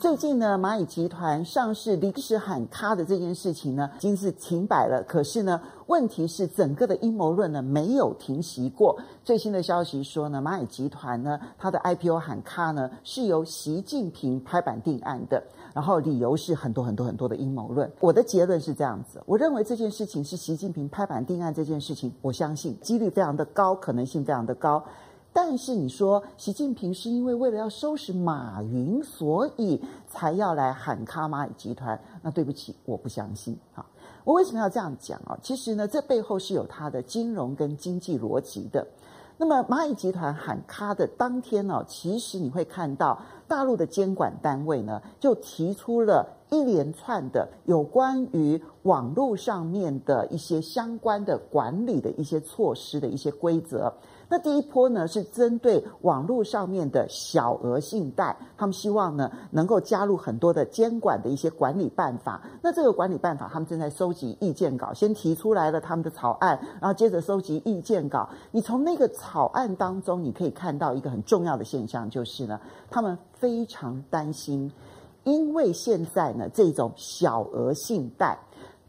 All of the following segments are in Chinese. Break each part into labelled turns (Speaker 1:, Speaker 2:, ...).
Speaker 1: 最近呢，蚂蚁集团上市临时喊卡的这件事情呢，已经是停摆了。可是呢，问题是整个的阴谋论呢没有停息过。最新的消息说呢，蚂蚁集团呢，它的 IPO 喊卡呢是由习近平拍板定案的，然后理由是很多很多很多的阴谋论。我的结论是这样子，我认为这件事情是习近平拍板定案这件事情，我相信几率非常的高，可能性非常的高。但是你说习近平是因为为了要收拾马云，所以才要来喊卡蚂蚁集团？那对不起，我不相信。哈，我为什么要这样讲啊？其实呢，这背后是有它的金融跟经济逻辑的。那么蚂蚁集团喊卡的当天呢，其实你会看到大陆的监管单位呢，就提出了一连串的有关于网络上面的一些相关的管理的一些措施的一些规则。那第一波呢，是针对网络上面的小额信贷，他们希望呢能够加入很多的监管的一些管理办法。那这个管理办法，他们正在收集意见稿，先提出来了他们的草案，然后接着收集意见稿。你从那个草案当中，你可以看到一个很重要的现象，就是呢，他们非常担心，因为现在呢这种小额信贷。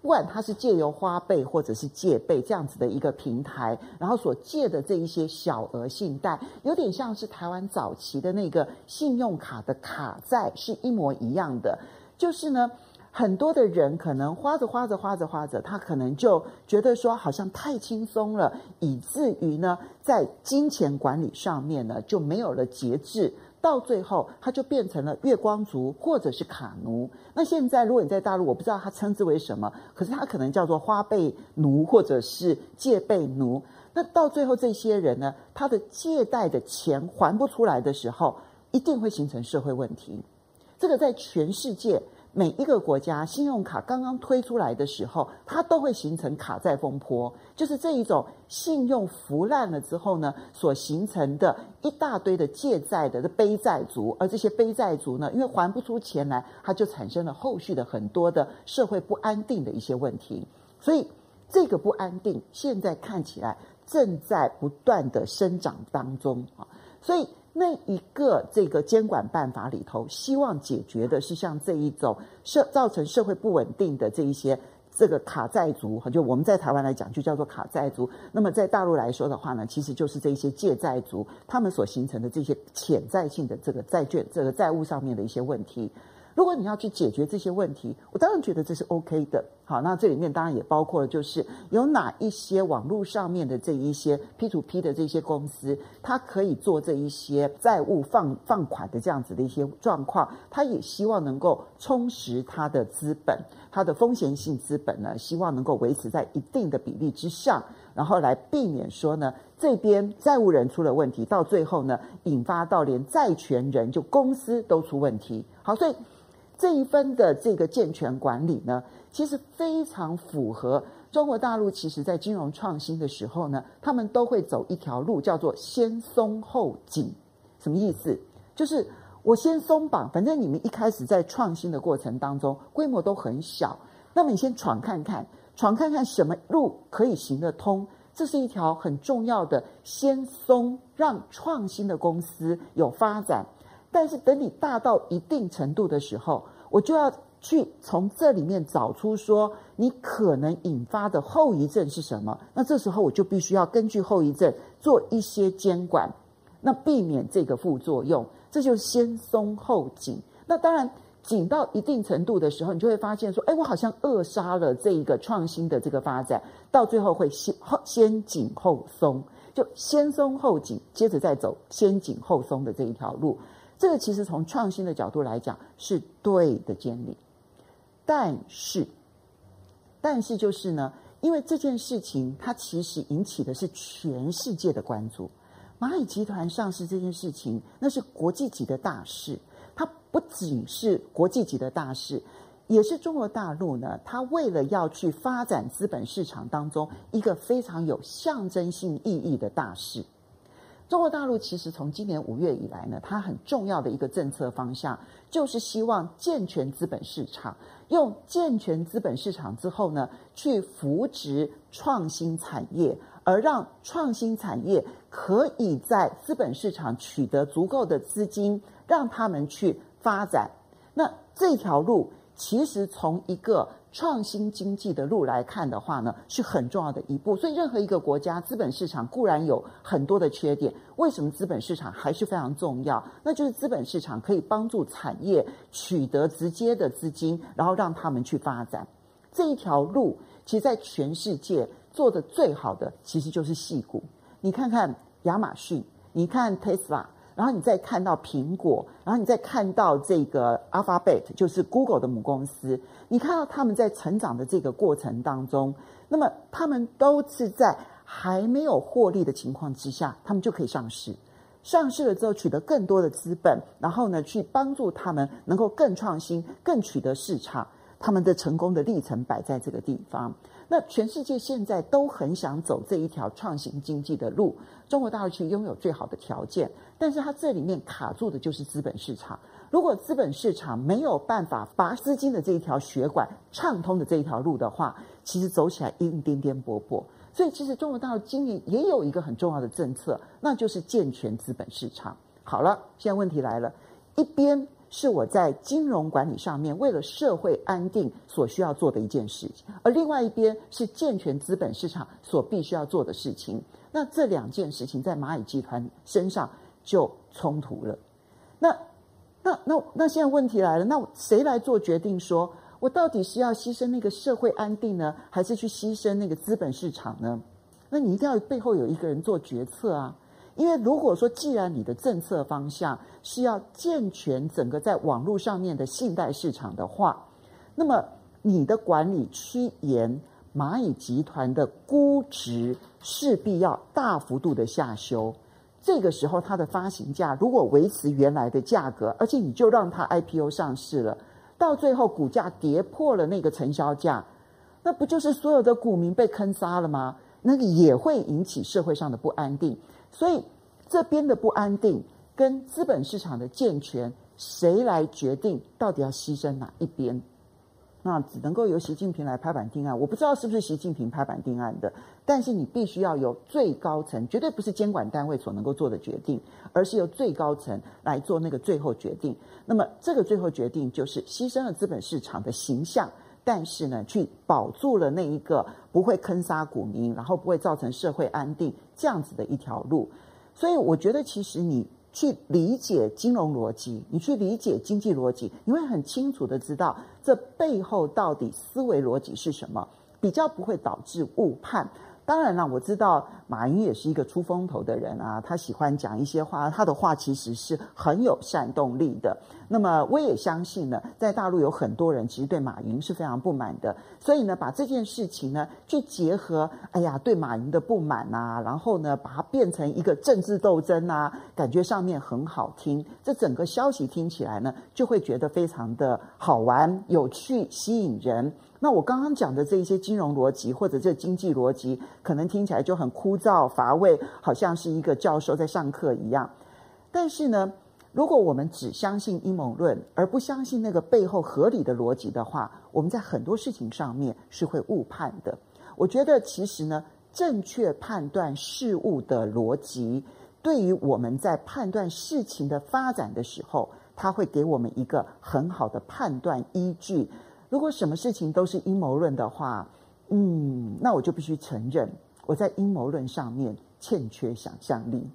Speaker 1: 不管他是借由花呗或者是借呗这样子的一个平台，然后所借的这一些小额信贷，有点像是台湾早期的那个信用卡的卡债是一模一样的。就是呢，很多的人可能花着花着花着花着，他可能就觉得说好像太轻松了，以至于呢，在金钱管理上面呢就没有了节制。到最后，他就变成了月光族或者是卡奴。那现在，如果你在大陆，我不知道他称之为什么，可是他可能叫做花呗奴或者是借呗奴。那到最后，这些人呢，他的借贷的钱还不出来的时候，一定会形成社会问题。这个在全世界。每一个国家信用卡刚刚推出来的时候，它都会形成卡债风波，就是这一种信用腐烂了之后呢，所形成的一大堆的借债的背债族，而这些背债族呢，因为还不出钱来，它就产生了后续的很多的社会不安定的一些问题。所以这个不安定现在看起来正在不断的生长当中啊，所以。那一个这个监管办法里头，希望解决的是像这一种社造成社会不稳定的这一些这个卡债族，就我们在台湾来讲就叫做卡债族。那么在大陆来说的话呢，其实就是这些借债族，他们所形成的这些潜在性的这个债券、这个债务上面的一些问题。如果你要去解决这些问题，我当然觉得这是 OK 的。好，那这里面当然也包括了，就是有哪一些网络上面的这一些 P2P 的这些公司，它可以做这一些债务放放款的这样子的一些状况，它也希望能够充实它的资本，它的风险性资本呢，希望能够维持在一定的比例之上，然后来避免说呢，这边债务人出了问题，到最后呢，引发到连债权人就公司都出问题。好，所以。这一分的这个健全管理呢，其实非常符合中国大陆。其实，在金融创新的时候呢，他们都会走一条路，叫做先松后紧。什么意思？就是我先松绑，反正你们一开始在创新的过程当中，规模都很小，那么你先闯看看，闯看看什么路可以行得通。这是一条很重要的先松，让创新的公司有发展。但是等你大到一定程度的时候，我就要去从这里面找出说你可能引发的后遗症是什么。那这时候我就必须要根据后遗症做一些监管，那避免这个副作用。这就先松后紧。那当然紧到一定程度的时候，你就会发现说，哎，我好像扼杀了这一个创新的这个发展，到最后会先后先紧后松，就先松后紧，接着再走先紧后松的这一条路。这个其实从创新的角度来讲是对的监理，但是，但是就是呢，因为这件事情它其实引起的是全世界的关注。蚂蚁集团上市这件事情，那是国际级的大事。它不仅是国际级的大事，也是中国大陆呢，它为了要去发展资本市场当中一个非常有象征性意义的大事。中国大陆其实从今年五月以来呢，它很重要的一个政策方向就是希望健全资本市场，用健全资本市场之后呢，去扶植创新产业，而让创新产业可以在资本市场取得足够的资金，让他们去发展。那这条路其实从一个创新经济的路来看的话呢，是很重要的一步。所以，任何一个国家资本市场固然有很多的缺点，为什么资本市场还是非常重要？那就是资本市场可以帮助产业取得直接的资金，然后让他们去发展。这一条路，其实在全世界做的最好的，其实就是戏股。你看看亚马逊，你看 Tesla。然后你再看到苹果，然后你再看到这个 Alphabet，就是 Google 的母公司，你看到他们在成长的这个过程当中，那么他们都是在还没有获利的情况之下，他们就可以上市。上市了之后，取得更多的资本，然后呢，去帮助他们能够更创新、更取得市场。他们的成功的历程摆在这个地方。那全世界现在都很想走这一条创新经济的路，中国大陆去拥有最好的条件，但是它这里面卡住的就是资本市场。如果资本市场没有办法把资金的这一条血管畅通的这一条路的话，其实走起来一定颠颠簸簸。所以，其实中国大陆今年也有一个很重要的政策，那就是健全资本市场。好了，现在问题来了，一边。是我在金融管理上面为了社会安定所需要做的一件事情，而另外一边是健全资本市场所必须要做的事情。那这两件事情在蚂蚁集团身上就冲突了。那、那、那、那现在问题来了，那谁来做决定说？我到底是要牺牲那个社会安定呢，还是去牺牲那个资本市场呢？那你一定要背后有一个人做决策啊。因为如果说，既然你的政策方向是要健全整个在网络上面的信贷市场的话，那么你的管理趋严，蚂蚁集团的估值势必要大幅度的下修。这个时候，它的发行价如果维持原来的价格，而且你就让它 IPO 上市了，到最后股价跌破了那个承销价，那不就是所有的股民被坑杀了吗？那个也会引起社会上的不安定。所以这边的不安定跟资本市场的健全，谁来决定到底要牺牲哪一边？那只能够由习近平来拍板定案。我不知道是不是习近平拍板定案的，但是你必须要由最高层，绝对不是监管单位所能够做的决定，而是由最高层来做那个最后决定。那么这个最后决定就是牺牲了资本市场的形象。但是呢，去保住了那一个不会坑杀股民，然后不会造成社会安定这样子的一条路。所以我觉得，其实你去理解金融逻辑，你去理解经济逻辑，你会很清楚的知道这背后到底思维逻辑是什么，比较不会导致误判。当然了，我知道马云也是一个出风头的人啊，他喜欢讲一些话，他的话其实是很有煽动力的。那么我也相信呢，在大陆有很多人其实对马云是非常不满的，所以呢，把这件事情呢去结合，哎呀，对马云的不满啊，然后呢，把它变成一个政治斗争啊，感觉上面很好听，这整个消息听起来呢，就会觉得非常的好玩、有趣、吸引人。那我刚刚讲的这一些金融逻辑或者这经济逻辑，可能听起来就很枯燥乏味，好像是一个教授在上课一样。但是呢，如果我们只相信阴谋论，而不相信那个背后合理的逻辑的话，我们在很多事情上面是会误判的。我觉得其实呢，正确判断事物的逻辑，对于我们在判断事情的发展的时候，它会给我们一个很好的判断依据。如果什么事情都是阴谋论的话，嗯，那我就必须承认我在阴谋论上面欠缺想象力。